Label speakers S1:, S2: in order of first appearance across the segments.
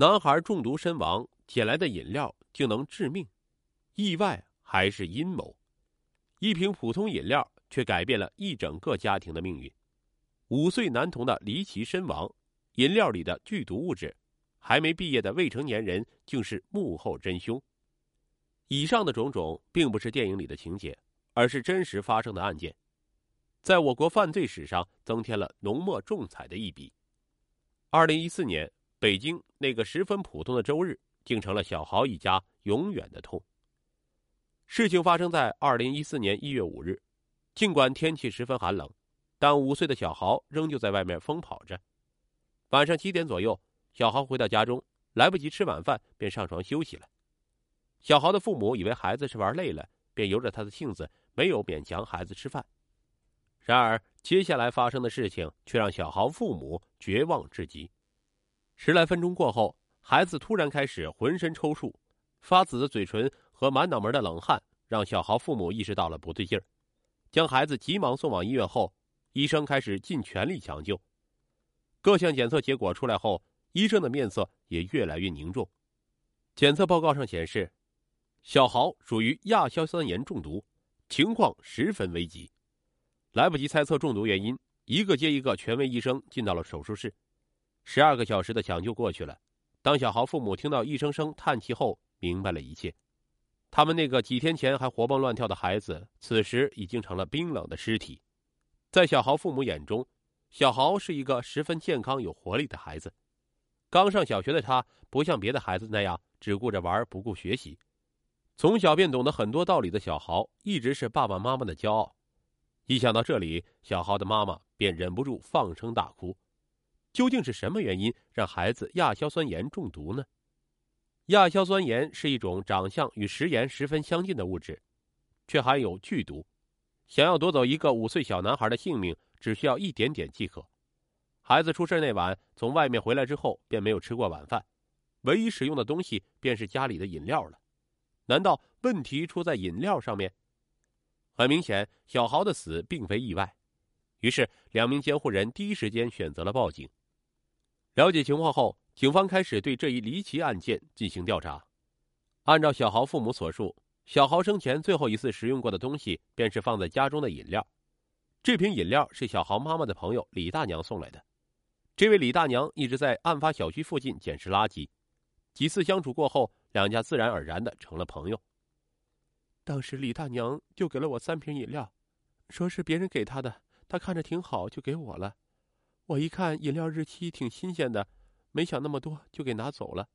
S1: 男孩中毒身亡，捡来的饮料竟能致命，意外还是阴谋？一瓶普通饮料却改变了一整个家庭的命运。五岁男童的离奇身亡，饮料里的剧毒物质，还没毕业的未成年人竟是幕后真凶。以上的种种，并不是电影里的情节，而是真实发生的案件，在我国犯罪史上增添了浓墨重彩的一笔。二零一四年，北京那个十分普通的周日，竟成了小豪一家永远的痛。事情发生在二零一四年一月五日，尽管天气十分寒冷，但五岁的小豪仍旧在外面疯跑着。晚上七点左右，小豪回到家中，来不及吃晚饭，便上床休息了。小豪的父母以为孩子是玩累了，便由着他的性子，没有勉强孩子吃饭。然而，接下来发生的事情却让小豪父母绝望至极。十来分钟过后，孩子突然开始浑身抽搐，发紫的嘴唇和满脑门的冷汗，让小豪父母意识到了不对劲儿，将孩子急忙送往医院后，医生开始尽全力抢救。各项检测结果出来后，医生的面色也越来越凝重。检测报告上显示。小豪属于亚硝酸盐中毒，情况十分危急。来不及猜测中毒原因，一个接一个权威医生进到了手术室。十二个小时的抢救过去了，当小豪父母听到一声声叹气后，明白了一切。他们那个几天前还活蹦乱跳的孩子，此时已经成了冰冷的尸体。在小豪父母眼中，小豪是一个十分健康、有活力的孩子。刚上小学的他，不像别的孩子那样只顾着玩，不顾学习。从小便懂得很多道理的小豪，一直是爸爸妈妈的骄傲。一想到这里，小豪的妈妈便忍不住放声大哭。究竟是什么原因让孩子亚硝酸盐中毒呢？亚硝酸盐是一种长相与食盐十分相近的物质，却含有剧毒。想要夺走一个五岁小男孩的性命，只需要一点点即可。孩子出事那晚从外面回来之后，便没有吃过晚饭，唯一使用的东西便是家里的饮料了。难道问题出在饮料上面？很明显，小豪的死并非意外。于是，两名监护人第一时间选择了报警。了解情况后，警方开始对这一离奇案件进行调查。按照小豪父母所述，小豪生前最后一次食用过的东西便是放在家中的饮料。这瓶饮料是小豪妈妈的朋友李大娘送来的。这位李大娘一直在案发小区附近捡拾垃圾。几次相处过后，两家自然而然的成了朋友。当时李大娘就给了我三瓶饮料，说是别人给她的，她看着挺好，就给我了。我一看饮料日期挺新鲜的，没想那么多，就给拿走了。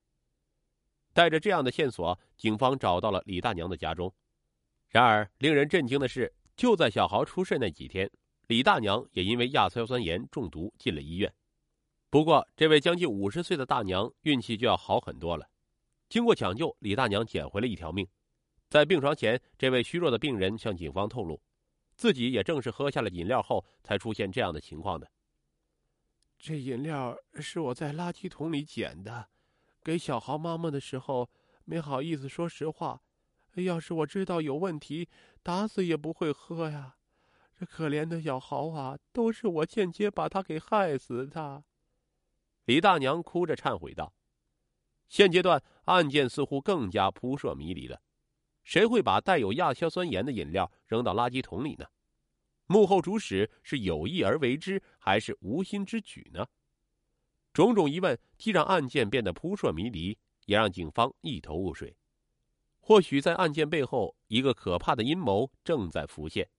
S1: 带着这样的线索，警方找到了李大娘的家中。然而，令人震惊的是，就在小豪出事那几天，李大娘也因为亚硝酸盐中毒进了医院。不过，这位将近五十岁的大娘运气就要好很多了。经过抢救，李大娘捡回了一条命。在病床前，这位虚弱的病人向警方透露，自己也正是喝下了饮料后才出现这样的情况的。这饮料是我在垃圾桶里捡的，给小豪妈妈的时候没好意思说实话。要是我知道有问题，打死也不会喝呀。这可怜的小豪啊，都是我间接把他给害死的。李大娘哭着忏悔道：“现阶段案件似乎更加扑朔迷离了，谁会把带有亚硝酸盐的饮料扔到垃圾桶里呢？幕后主使是有意而为之，还是无心之举呢？”种种疑问既让案件变得扑朔迷离，也让警方一头雾水。或许在案件背后，一个可怕的阴谋正在浮现。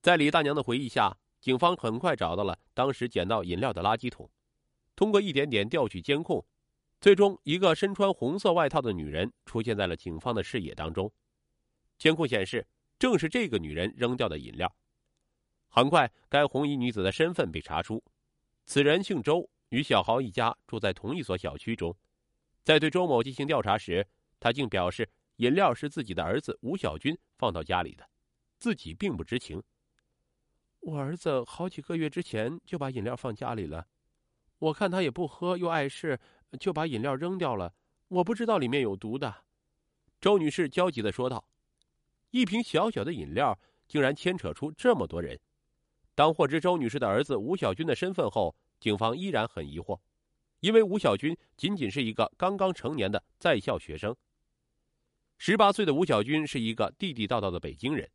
S1: 在李大娘的回忆下，警方很快找到了当时捡到饮料的垃圾桶。通过一点点调取监控，最终一个身穿红色外套的女人出现在了警方的视野当中。监控显示，正是这个女人扔掉的饮料。很快，该红衣女子的身份被查出，此人姓周，与小豪一家住在同一所小区中。在对周某进行调查时，他竟表示饮料是自己的儿子吴小军放到家里的，自己并不知情。我儿子好几个月之前就把饮料放家里了。我看他也不喝，又碍事，就把饮料扔掉了。我不知道里面有毒的。”周女士焦急的说道。“一瓶小小的饮料，竟然牵扯出这么多人。”当获知周女士的儿子吴小军的身份后，警方依然很疑惑。因为吴小军仅仅是一个刚刚成年的在校学生。十八岁的吴小军是一个地地道道的北京人，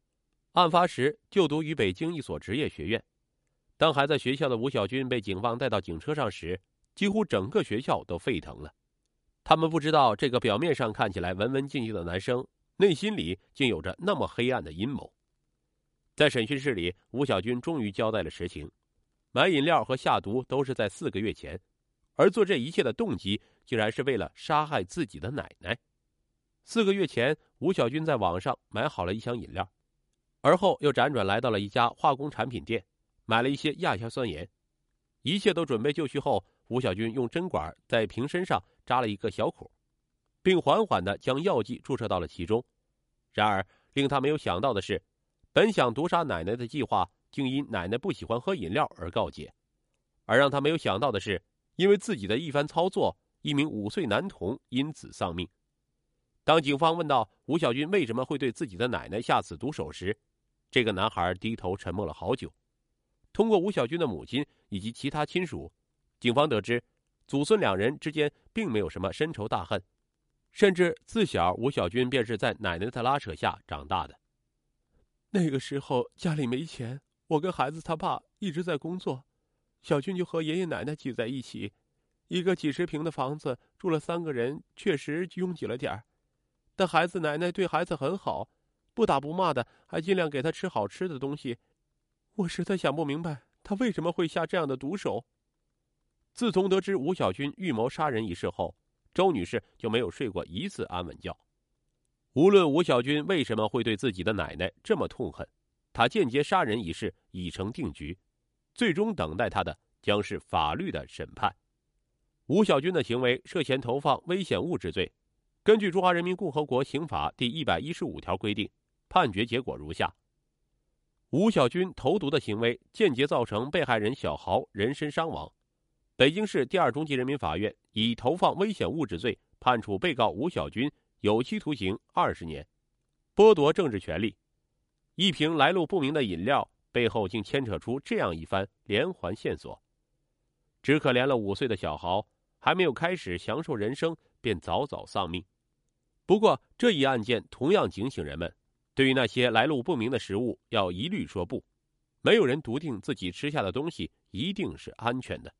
S1: 案发时就读于北京一所职业学院。当还在学校的吴小军被警方带到警车上时，几乎整个学校都沸腾了。他们不知道，这个表面上看起来文文静静的男生，内心里竟有着那么黑暗的阴谋。在审讯室里，吴小军终于交代了实情：买饮料和下毒都是在四个月前，而做这一切的动机竟然是为了杀害自己的奶奶。四个月前，吴小军在网上买好了一箱饮料，而后又辗转来到了一家化工产品店，买了一些亚硝酸盐。一切都准备就绪后，吴小军用针管在瓶身上扎了一个小孔，并缓缓的将药剂注射到了其中。然而，令他没有想到的是。本想毒杀奶奶的计划，竟因奶奶不喜欢喝饮料而告解。而让他没有想到的是，因为自己的一番操作，一名五岁男童因此丧命。当警方问到吴小军为什么会对自己的奶奶下此毒手时，这个男孩低头沉默了好久。通过吴小军的母亲以及其他亲属，警方得知，祖孙两人之间并没有什么深仇大恨，甚至自小吴小军便是在奶奶的拉扯下长大的。那个时候家里没钱，我跟孩子他爸一直在工作，小军就和爷爷奶奶挤在一起，一个几十平的房子住了三个人，确实拥挤了点儿。但孩子奶奶对孩子很好，不打不骂的，还尽量给他吃好吃的东西。我实在想不明白他为什么会下这样的毒手。自从得知吴小军预谋杀人一事后，周女士就没有睡过一次安稳觉。无论吴小军为什么会对自己的奶奶这么痛恨，他间接杀人一事已成定局，最终等待他的将是法律的审判。吴小军的行为涉嫌投放危险物质罪，根据《中华人民共和国刑法》第一百一十五条规定，判决结果如下：吴小军投毒的行为间接造成被害人小豪人身伤亡，北京市第二中级人民法院以投放危险物质罪判处被告吴小军。有期徒刑二十年，剥夺政治权利。一瓶来路不明的饮料背后竟牵扯出这样一番连环线索，只可怜了五岁的小豪，还没有开始享受人生便早早丧命。不过这一案件同样警醒人们，对于那些来路不明的食物要一律说不，没有人笃定自己吃下的东西一定是安全的。